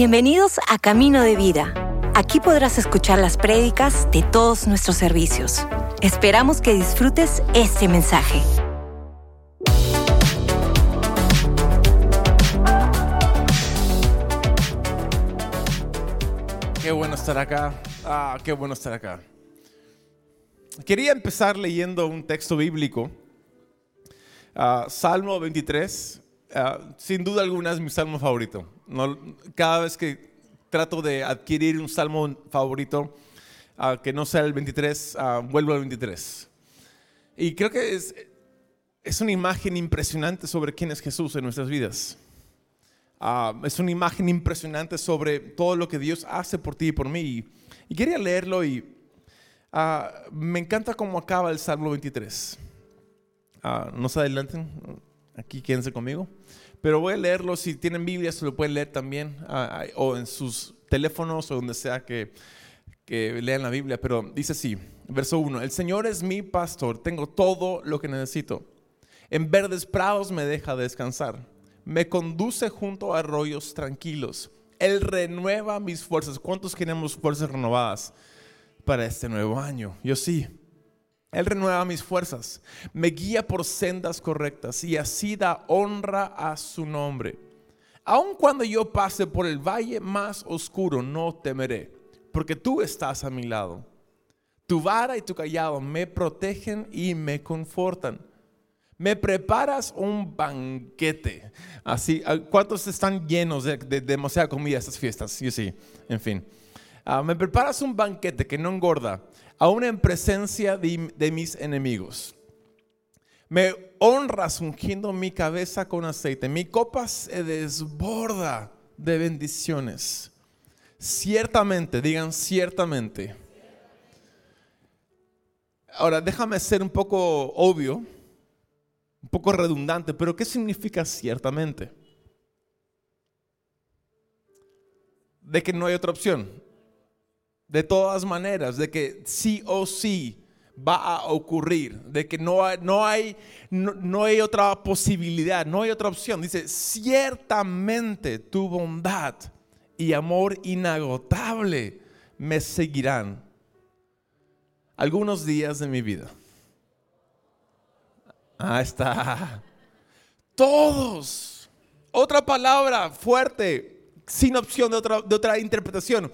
Bienvenidos a Camino de Vida. Aquí podrás escuchar las prédicas de todos nuestros servicios. Esperamos que disfrutes este mensaje. Qué bueno estar acá. Ah, qué bueno estar acá. Quería empezar leyendo un texto bíblico. Ah, Salmo 23. Ah, sin duda alguna es mi salmo favorito. Cada vez que trato de adquirir un salmo favorito, ah, que no sea el 23, ah, vuelvo al 23. Y creo que es, una imagen impresionante sobre quién es Jesús en nuestras vidas. Es una imagen impresionante sobre todo lo que Dios hace por ti y por mí. Y, quería leerlo y me encanta cómo acaba el Salmo 23. Ah, no se adelanten, aquí quédense conmigo. Pero voy a leerlo, si tienen Biblia se lo pueden leer también, o en sus teléfonos o donde sea que, que lean la Biblia. Pero dice así, verso 1, el Señor es mi pastor, tengo todo lo que necesito. En verdes prados me deja descansar me conduce junto a arroyos tranquilos. Él renueva mis fuerzas. ¿Cuántos queremos fuerzas renovadas para este nuevo año? Yo sí. Él renueva mis fuerzas. Me guía por sendas correctas y así da honra a su nombre. Aun cuando yo pase por el valle más oscuro, no temeré, porque tú estás a mi lado. Tu vara y tu callado me protegen y me confortan me preparas un banquete. Así, ¿cuántos están llenos de, demasiada comida estas fiestas? Yo sí, en fin. Ah, me preparas un banquete que no engorda, aún en presencia de, mis enemigos. Me honras ungiendo mi cabeza con aceite. Mi copa se desborda de bendiciones. Ciertamente, digan ciertamente. Ahora, déjame ser un poco obvio un poco redundante, pero ¿qué significa ciertamente? De que no hay otra opción. De todas maneras, de que sí o sí va a ocurrir, de que no hay, no hay, no, hay otra posibilidad, no hay otra opción. Dice, ciertamente tu bondad y amor inagotable me seguirán algunos días de mi vida. Ahí está. Todos. Otra palabra fuerte, sin opción de otra, de otra interpretación.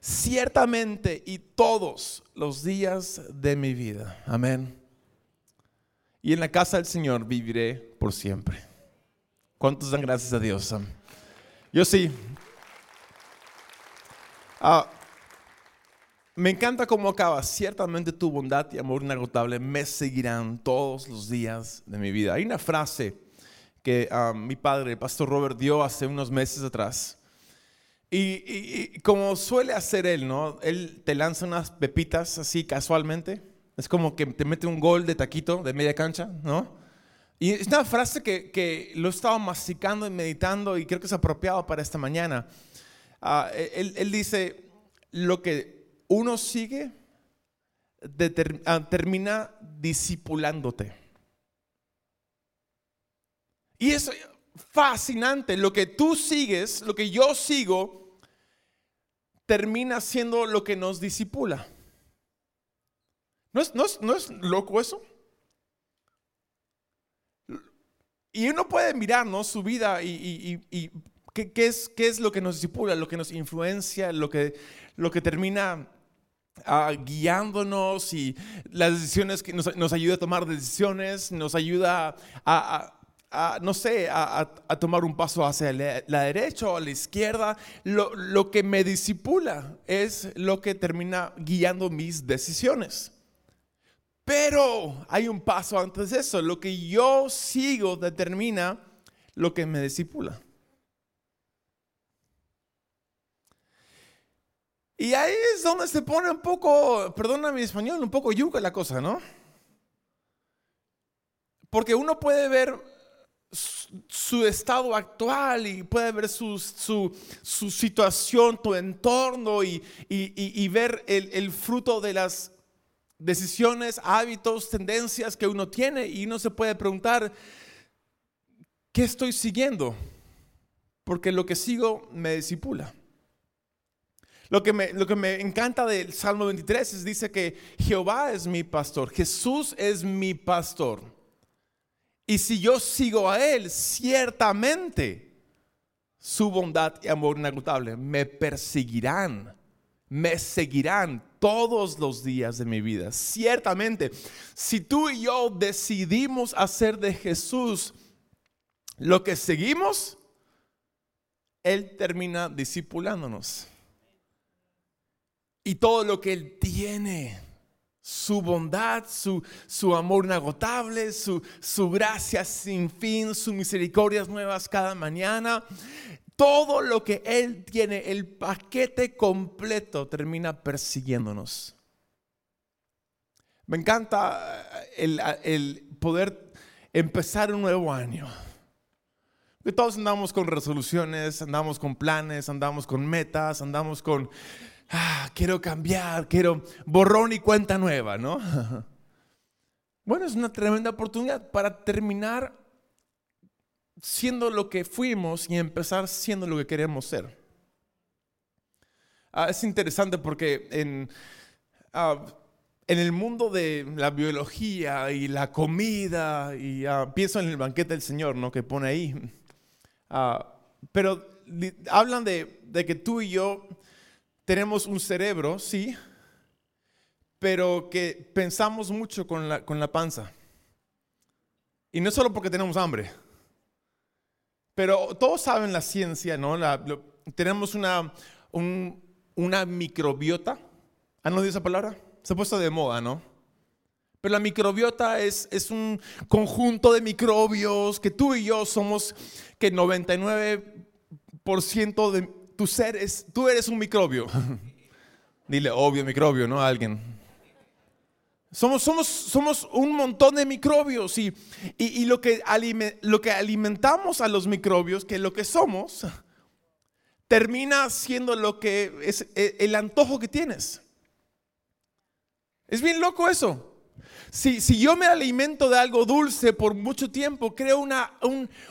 Ciertamente y todos los días de mi vida. Amén. Y en la casa del Señor viviré por siempre. ¿Cuántos dan gracias a Dios? Yo sí. Ah, me encanta cómo acaba. Ciertamente tu bondad y amor inagotable me seguirán todos los días de mi vida. Hay una frase que ah, mi padre, el pastor Robert, dio hace unos meses atrás. Y, como suele hacer él, ¿no? Él te lanza unas pepitas así casualmente. Es como que te mete un gol de taquito de media cancha, ¿no? Y es una frase que, que lo he estado masticando y meditando y creo que es apropiado para esta mañana. Ah, él, él dice, lo que uno sigue, ah, termina discipulándote. Y es fascinante, lo que tú sigues, lo que yo sigo, termina siendo lo que nos disipula. ¿No es, no es, loco eso? Y uno puede mirar su vida y, ¿qué, es, qué, es, lo que nos disipula, lo que nos influencia, lo que, lo que termina guiándonos y las decisiones que nos, ayuda a tomar decisiones, nos ayuda a, no sé, a, tomar un paso hacia la, derecha o a la izquierda. Lo, lo que me disipula es lo que termina guiando mis decisiones. Pero hay un paso antes de eso. Lo que yo sigo determina lo que me disipula. Y ahí es donde se pone un poco, perdona mi español, un poco yuca la cosa, ¿no? Porque uno puede ver su estado actual y puede ver su, su, situación, tu entorno y, y, ver el, el, fruto de las decisiones, hábitos, tendencias que uno tiene y uno se puede preguntar, ¿qué estoy siguiendo? Porque lo que sigo me disipula. Lo que, me, lo que me encanta del Salmo 23 es dice que Jehová es mi pastor, Jesús es mi pastor. Y si yo sigo a Él, ciertamente su bondad y amor inagotable me perseguirán, me seguirán todos los días de mi vida. Ciertamente, si tú y yo decidimos hacer de Jesús lo que seguimos, Él termina discipulándonos y todo lo que Él tiene, su bondad, su, su amor inagotable, su, su gracia sin fin, sus misericordias nuevas cada mañana, todo lo que Él tiene, el paquete completo termina persiguiéndonos. Me encanta el, el poder empezar un nuevo año. Todos andamos con resoluciones, andamos con planes, andamos con metas, andamos con ah, quiero cambiar, quiero borrón y cuenta nueva, ¿no? Bueno, es una tremenda oportunidad para terminar siendo lo que fuimos y empezar siendo lo que queremos ser. Ah, es interesante porque en, ah, en el mundo de la biología y la comida, y ah, pienso en el banquete del Señor, ¿no? Que pone ahí. pero hablan de que tú y yo tenemos un cerebro, sí, pero que pensamos mucho con la, con la panza. Y no solo porque tenemos hambre, pero todos saben la ciencia, ¿no? tenemos una, una microbiota. ¿Han oído esa palabra? Se ha puesto de moda, ¿no? Pero la microbiota es, es un conjunto de microbios que tú y yo somos, que 99% de, tu ser es, tú eres un microbio. Dile, obvio microbio, ¿no? A alguien. Somos, somos, somos un montón de microbios y, y, lo, que lo que alimentamos a los microbios, que lo que somos, termina siendo lo que es e, el antojo que tienes. Es bien loco eso. Si, yo me alimento de algo dulce por mucho tiempo, creo una,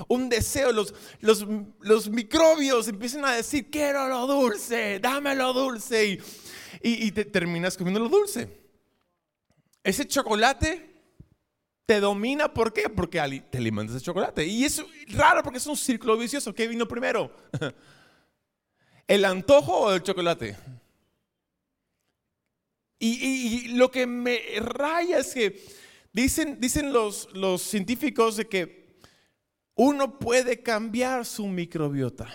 un, deseo. Los, los, microbios empiezan a decir, quiero lo dulce, dame lo dulce. Y, y, te terminas comiendo lo dulce. Ese chocolate te domina, ¿por qué? Porque te alimentas de chocolate. Y es raro porque es un círculo vicioso. ¿Qué vino primero? ¿El antojo o el chocolate? Y, lo que me raya es que dicen, dicen los, los científicos de que uno puede cambiar su microbiota.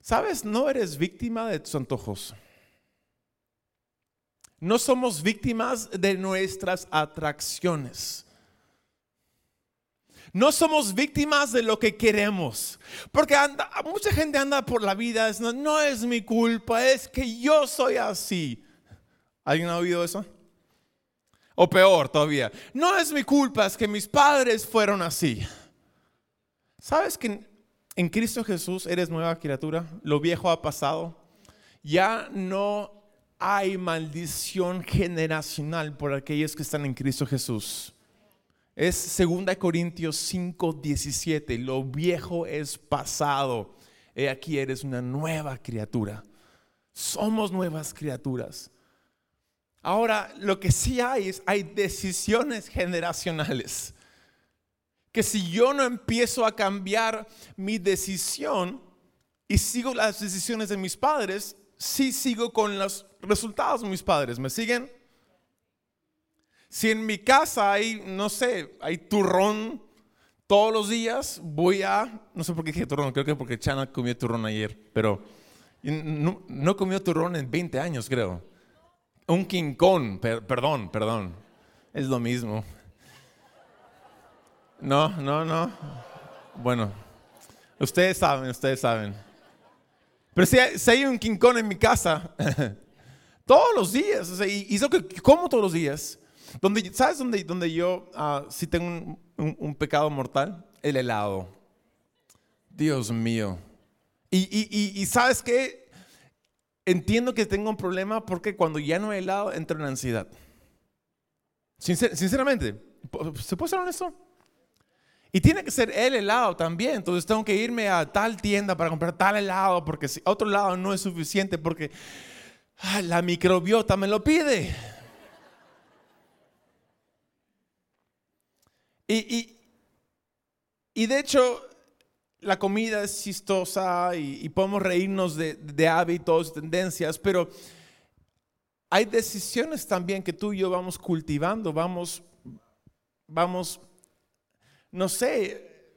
¿Sabes? No eres víctima de tus antojos. No somos víctimas de nuestras atracciones. No somos víctimas de lo que queremos. Porque mucha gente anda por la vida, no, no es mi culpa, es que yo soy así. ¿Alguien ha oído eso? O peor todavía, no es mi culpa, es que mis padres fueron así. ¿Sabes que en Cristo Jesús eres nueva criatura? Lo viejo ha pasado. Ya no hay maldición generacional por aquellos que están en Cristo Jesús. Es 2 Corintios 5, 17. Lo viejo es pasado. He aquí eres una nueva criatura. Somos nuevas criaturas. Ahora, lo que sí hay es, hay decisiones generacionales. Que si yo no empiezo a cambiar mi decisión y sigo las decisiones de mis padres, sí sigo con los resultados de mis padres. ¿Me siguen? Si en mi casa hay, no sé, hay turrón todos los días, voy a, no sé por qué dije turrón, creo que porque Chana comió turrón ayer, pero no, no comió turrón en 20 años, creo. Un quincón, perdón, perdón, es lo mismo. No, no, no. Bueno, ustedes saben, ustedes saben. Pero si hay, si hay un quincón en mi casa, todos los días, o sea, y, y eso que como todos los días, donde, ¿Sabes dónde, donde yo uh, sí tengo un, pecado mortal? El helado. Dios mío. Y, y, sabes qué? Entiendo que tengo un problema porque cuando ya no hay helado entro en ansiedad. sinceramente, ¿se puede ser honesto? Y tiene que ser el helado también. Entonces tengo que irme a tal tienda para comprar tal helado porque si otro lado no es suficiente porque ah, la microbiota me lo pide. Y, y, de hecho, la comida es chistosa y, podemos reírnos de, de hábitos, tendencias, pero hay decisiones también que tú y yo vamos cultivando, vamos, vamos no sé,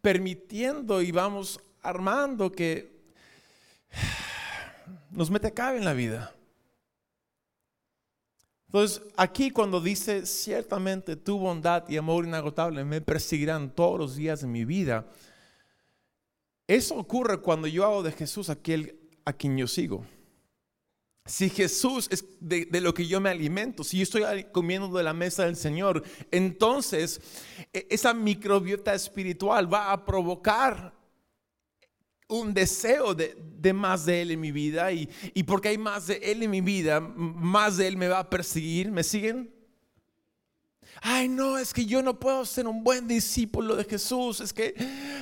permitiendo y vamos armando que nos mete cabe en la vida. Entonces, aquí cuando dice, ciertamente tu bondad y amor inagotable me perseguirán todos los días de mi vida, eso ocurre cuando yo hago de Jesús aquel a quien yo sigo. Si Jesús es de, lo que yo me alimento, si yo estoy comiendo de la mesa del Señor, entonces e, esa microbiota espiritual va a provocar un deseo de, más de Él en mi vida y, y porque hay más de Él en mi vida, más de Él me va a perseguir. ¿Me siguen? Ay, no, es que yo no puedo ser un buen discípulo de Jesús. Es que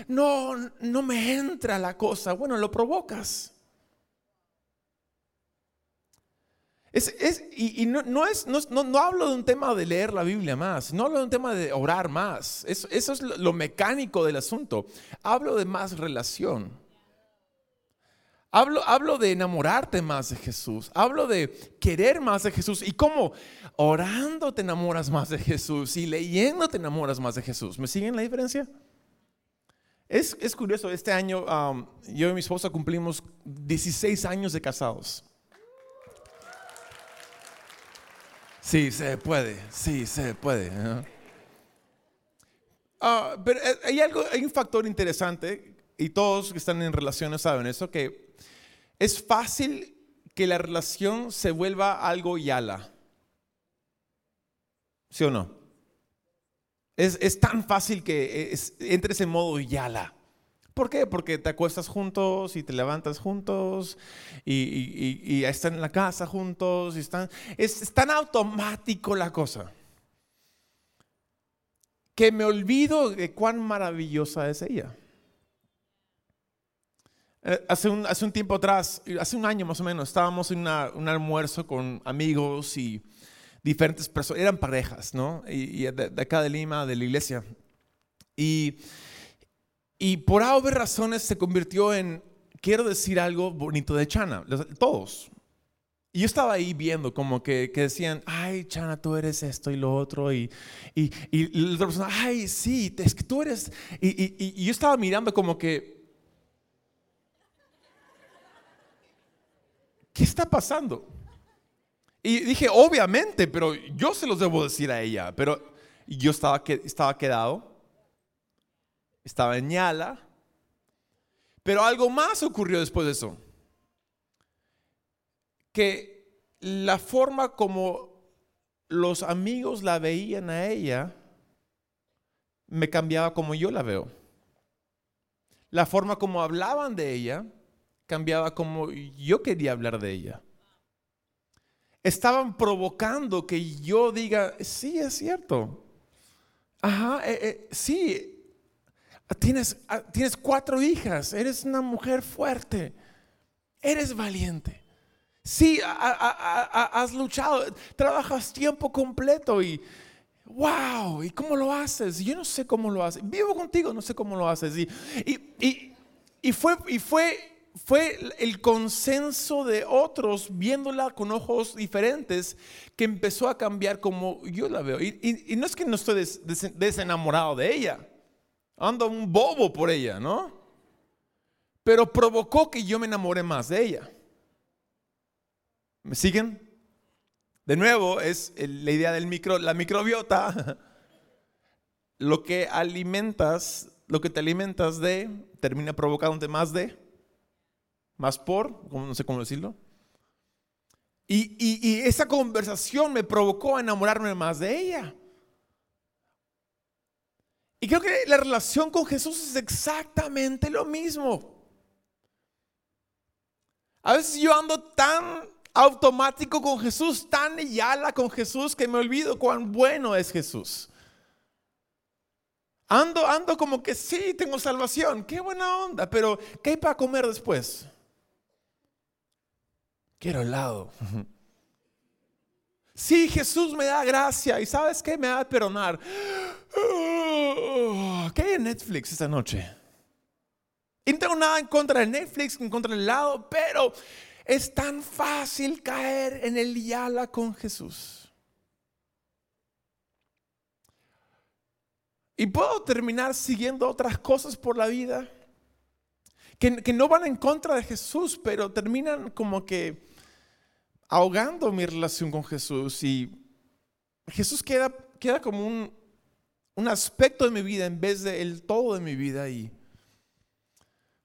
no, no me entra la cosa. Bueno, lo provocas. Es, y, no, es, no, hablo de un tema de leer la Biblia más, no hablo de un tema de orar más, eso es lo mecánico del asunto. Hablo de más relación. Hablo, hablo de enamorarte más de Jesús, hablo de querer más de Jesús y cómo orando te enamoras más de Jesús y leyendo te enamoras más de Jesús. ¿Me siguen la diferencia? Es, es curioso, este año yo y mi esposa cumplimos 16 años de casados. Sí, se puede, sí, se puede. Ah, pero eh, hay, algo, hay un factor interesante, y todos que están en relaciones saben eso, que es fácil que la relación se vuelva algo yala. ¿Sí o no? Es, es tan fácil que entres en modo yala. ¿Por qué? Porque te acuestas juntos y te levantas juntos y, están en la casa juntos. Y están, es, tan automático la cosa que me olvido de cuán maravillosa es ella. Eh, hace un, hace un, tiempo atrás, hace un año más o menos, estábamos en un almuerzo con amigos y diferentes personas, eran parejas, ¿no? Y, de, de, acá de Lima, de la iglesia. Y y por A razones se convirtió en, quiero decir algo bonito de Chana, todos. Y yo estaba ahí viendo como que, decían, ay, Chana, tú eres esto y lo otro. Y, y, y, la otra persona, ay, sí, es que tú eres... Y, y yo estaba mirando como que... ¿Qué está pasando? Y dije, obviamente, pero yo se los debo decir a ella. Pero yo estaba, estaba quedado estaba en Yala. Pero algo más ocurrió después de eso. Que la forma como los amigos la veían a ella me cambiaba como yo la veo. La forma como hablaban de ella cambiaba como yo quería hablar de ella. Estaban provocando que yo diga, sí, es cierto. Ajá, eh, eh, sí, Tienes, ah, tienes cuatro hijas, eres una mujer fuerte, eres valiente. Sí, has luchado, trabajas tiempo completo y wow, ¿y cómo lo haces? Yo no sé cómo lo haces. Vivo contigo, no sé cómo lo haces. Y, y, y, fue, y fue, fue el consenso de otros viéndola con ojos diferentes que empezó a cambiar como yo la veo. Y, no es que no estoy desenamorado de ella ando un bobo por ella, ¿no? Pero provocó que yo me enamore más de ella. ¿Me siguen? De nuevo, es la idea del micro, la microbiota. Lo que alimentas, lo que te alimentas de, termina provocándote más de, más por, no sé cómo decirlo. Y, esa conversación me provocó a enamorarme más de ella. Y creo que la relación con Jesús es exactamente lo mismo. A veces yo ando tan automático con Jesús, tan yala con Jesús, que me olvido cuán bueno es Jesús. Ando, ando como que sí, tengo salvación, qué buena onda, pero ¿qué hay para comer después? Quiero helado. Sí, Jesús me da gracia y ¿sabes qué? Me va a perdonar. ¿Qué hay en Netflix esta noche? Y no tengo nada en contra de Netflix, en contra del helado, pero es tan fácil caer en el yala con Jesús. Y puedo terminar siguiendo otras cosas por la vida que, que no van en contra de Jesús, pero terminan como que ahogando mi relación con Jesús y Jesús queda, queda como un, un aspecto de mi vida en vez de todo de mi vida y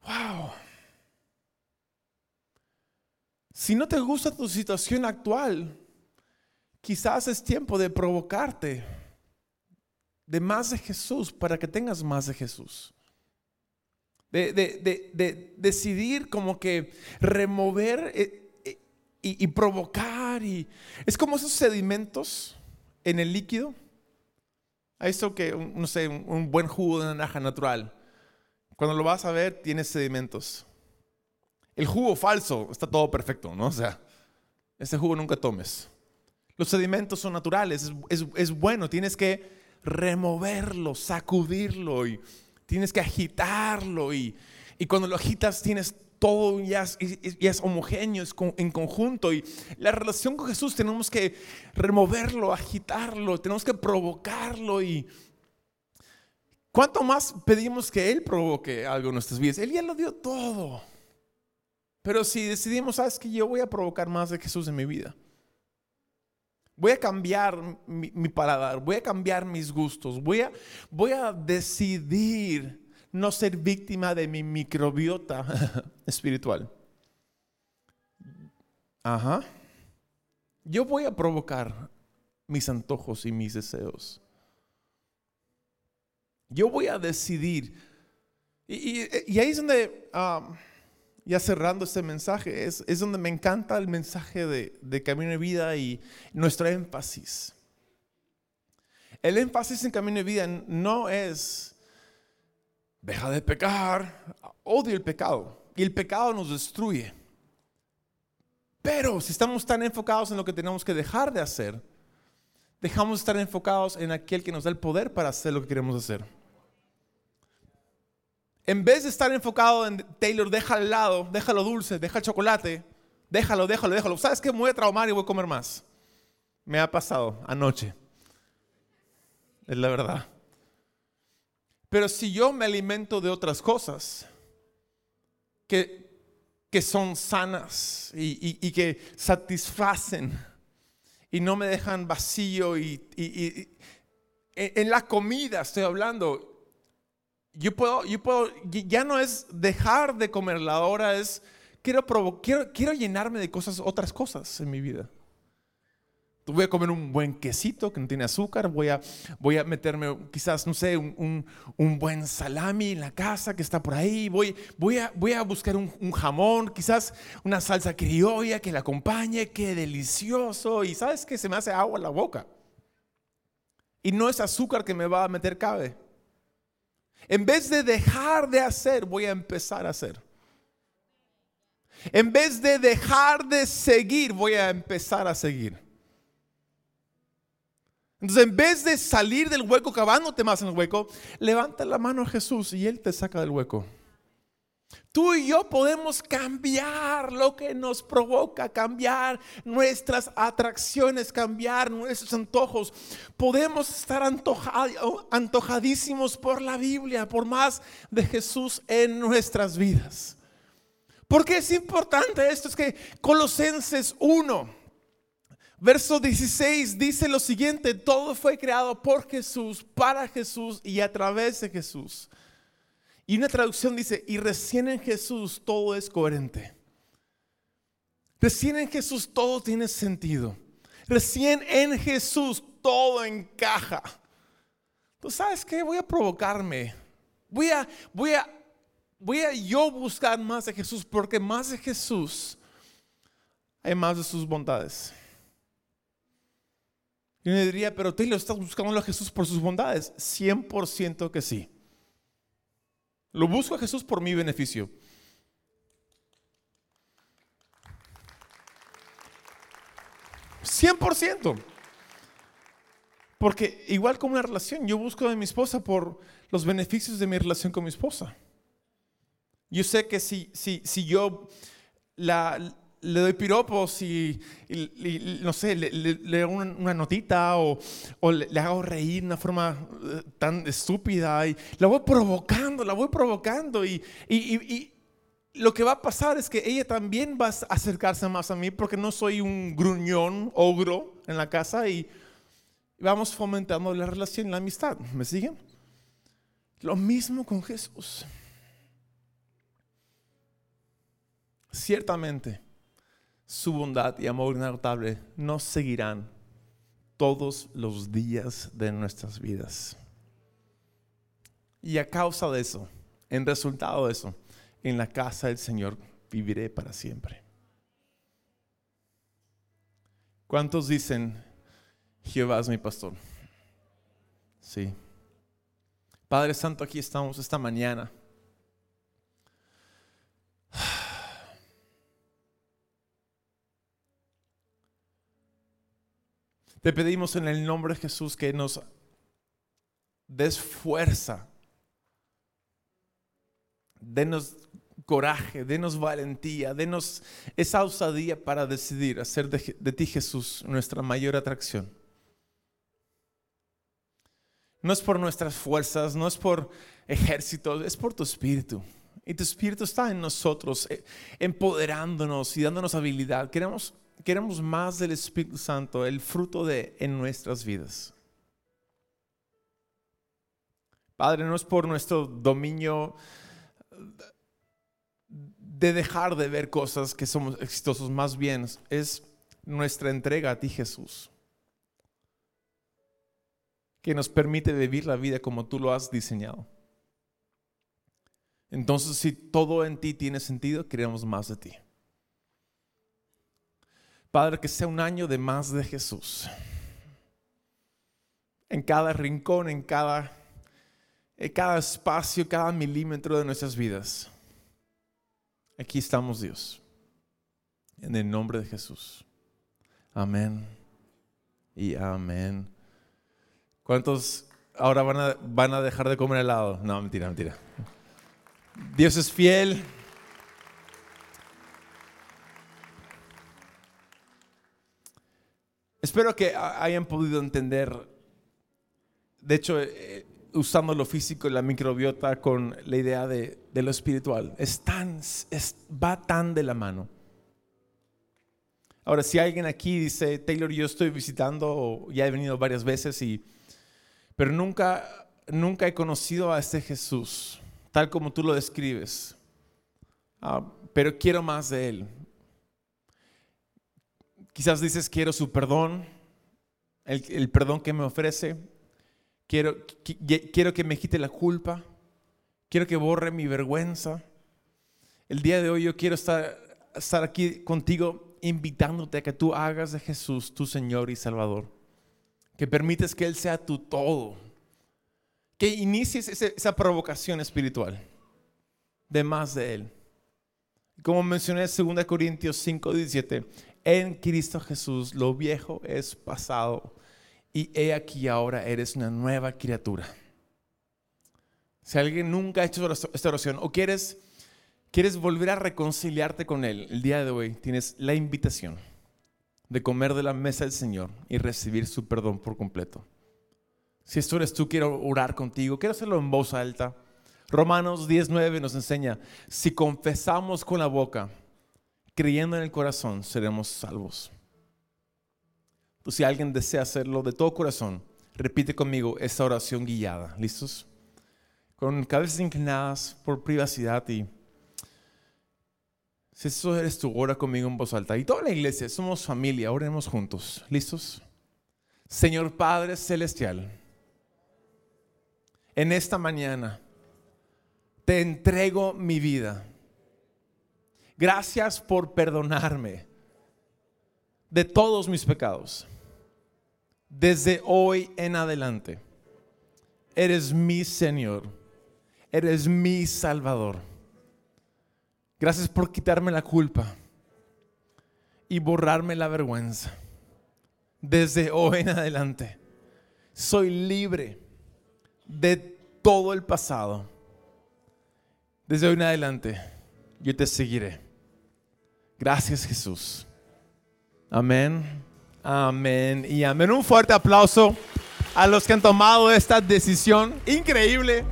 wow. Si no te gusta tu situación actual, quizás es tiempo de provocarte de más de Jesús para que tengas más de Jesús. De, de, de, de decidir como que remover y, provocar. Y, es como esos sedimentos en el líquido. Hay eso que, no sé, un, buen jugo de naranja natural. Cuando lo vas a ver, tiene sedimentos. El jugo falso está todo perfecto, ¿no? O sea, ese jugo nunca tomes. Los sedimentos son naturales, es, es, bueno, tienes que removerlo, sacudirlo y tienes que agitarlo y, y cuando lo agitas tienes todo ya es, homogéneo, es en conjunto. Y la relación con Jesús tenemos que removerlo, agitarlo, tenemos que provocarlo. Y cuánto más pedimos que Él provoque algo en nuestras vidas. Él ya lo dio todo. Pero si decidimos, sabes que yo voy a provocar más de Jesús en mi vida. Voy a cambiar mi, mi paladar, voy a cambiar mis gustos, voy a, voy a decidir no ser víctima de mi microbiota espiritual. Ajá. Yo voy a provocar mis antojos y mis deseos. Yo voy a decidir. Y, ahí es donde, ya cerrando este mensaje, es, es, donde me encanta el mensaje de Camino de Vida y nuestro énfasis. El énfasis en Camino de Vida no es deja de pecar, odia el pecado y el pecado nos destruye. Pero si estamos tan enfocados en lo que tenemos que dejar de hacer, dejamos de estar enfocados en aquel que nos da el poder para hacer lo que queremos hacer. En vez de estar enfocado en Taylor, deja al lado, déjalo dulce, deja el chocolate, déjalo, déjalo, déjalo. ¿Sabes qué? Me voy a traumar y voy a comer más. Me ha pasado anoche. Es la verdad. Pero si yo me alimento de otras cosas que, que son sanas y, que satisfacen y no me dejan vacío y, en la comida estoy hablando, yo puedo, yo puedo, ya no es dejar de comer, ahora es quiero, quiero, quiero llenarme de cosas, otras cosas en mi vida. Voy a comer un buen quesito que no tiene azúcar, voy a, voy a meterme quizás, no sé, un, buen salami en la casa que está por ahí, voy, voy, a, voy a buscar un, jamón, quizás una salsa criolla que la acompañe, qué delicioso, y sabes que se me hace agua en la boca. Y no es azúcar que me va a meter cabe. En vez de dejar de hacer, voy a empezar a hacer. En vez de dejar de seguir, voy a empezar a seguir. Entonces, en vez de salir del hueco cavándote más en el hueco, levanta la mano a Jesús y Él te saca del hueco. Tú y yo podemos cambiar lo que nos provoca, cambiar nuestras atracciones, cambiar nuestros antojos. Podemos estar antojadísimos por la Biblia, por más de Jesús en nuestras vidas. Porque es importante esto? Es que Colosenses 1 Verso 16 dice lo siguiente, todo fue creado por Jesús, para Jesús y a través de Jesús. Y una traducción dice, y recién en Jesús todo es coherente. Recién en Jesús todo tiene sentido. Recién en Jesús todo encaja. ¿Tú sabes qué? Voy a provocarme. Voy a, voy a, voy a yo buscar más de Jesús porque más de Jesús hay más de sus bondades. Y me diría, pero lo ¿estás buscando a Jesús por sus bondades? 100% que sí. Lo busco a Jesús por mi beneficio. ¿100%? Porque igual como una relación, yo busco a mi esposa por los beneficios de mi relación con mi esposa. Yo sé que si, si, si yo la, le doy piropos y, no sé, le, le, doy una, notita o, le, hago reír de una forma eh, tan estúpida y la voy provocando, la voy provocando y, y, lo que va a pasar es que ella también va a acercarse más a mí porque no soy un gruñón, ogro en la casa y vamos fomentando la relación, la amistad. ¿Me siguen? Lo mismo con Jesús. Ciertamente su bondad y amor inagotable nos seguirán todos los días de nuestras vidas. Y a causa de eso, en resultado de eso, en la casa del Señor viviré para siempre. ¿Cuántos dicen, Jehová es mi pastor? Sí. Padre Santo, aquí estamos esta mañana Te pedimos en el nombre de Jesús que nos des fuerza, denos coraje, denos valentía, denos esa osadía para decidir hacer de, de, ti Jesús nuestra mayor atracción. No es por nuestras fuerzas, no es por ejércitos, es por tu espíritu. Y tu espíritu está en nosotros, eh, empoderándonos y dándonos habilidad. Queremos queremos más del Espíritu Santo, el fruto de en nuestras vidas. Padre, no es por nuestro dominio de dejar de ver cosas que somos exitosos, más bien es nuestra entrega a ti, Jesús, que nos permite vivir la vida como tú lo has diseñado. Entonces, si todo en ti tiene sentido, queremos más de ti. Padre, que sea un año de más de Jesús. En cada rincón, en cada, en cada espacio, cada milímetro de nuestras vidas. Aquí estamos, Dios. En el nombre de Jesús. Amén. Y amén. ¿Cuántos ahora van a, van a dejar de comer helado? No, mentira, mentira. Dios es fiel. Espero que hayan podido entender, de hecho, eh, usando lo físico y la microbiota con la idea de, lo espiritual. Es tan, va tan de la mano. Ahora, si alguien aquí dice, Taylor, yo estoy visitando, o ya he venido varias veces, y, pero nunca, nunca he conocido a este Jesús, tal como tú lo describes, ah, pero quiero más de Él. Quizás dices, quiero su perdón, el, perdón que me ofrece. Quiero, quiero que me quite la culpa. Quiero que borre mi vergüenza. El día de hoy yo quiero estar, estar aquí contigo invitándote a que tú hagas de Jesús tu Señor y Salvador. Que permites que Él sea tu todo. Que inicies esa provocación espiritual de más de Él. Como mencioné en 2 Corintios 5, 17, en Cristo Jesús lo viejo es pasado y he aquí ahora eres una nueva criatura. Si alguien nunca ha hecho esta oración o quieres, quieres volver a reconciliarte con Él el día de hoy, tienes la invitación de comer de la mesa del Señor y recibir su perdón por completo. Si esto eres tú, quiero orar contigo, quiero hacerlo en voz alta. Romanos 19 nos enseña, si confesamos con la boca, creyendo en el corazón, seremos salvos. si alguien desea hacerlo de todo corazón, repite conmigo esta oración guiada. ¿Listos? Con cabezas inclinadas por privacidad y si eso eres tú, ora conmigo en voz alta. Y toda la iglesia, somos familia, oremos juntos. ¿Listos? Señor Padre Celestial, en esta mañana te entrego mi vida Gracias por perdonarme de todos mis pecados. desde hoy en adelante, eres mi Señor, eres mi Salvador. Gracias por quitarme la culpa y borrarme la vergüenza. Desde hoy en adelante, soy libre de todo el pasado. Desde hoy en adelante, yo te seguiré. Gracias Jesús. Amén, amén y amén. Un fuerte aplauso a los que han tomado esta decisión increíble.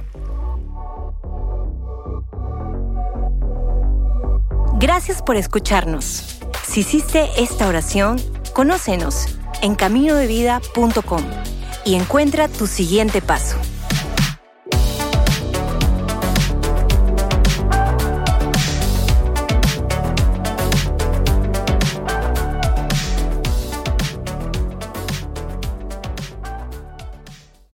Gracias por escucharnos. Si hiciste esta oración, conócenos en caminodevida.com y encuentra tu siguiente paso.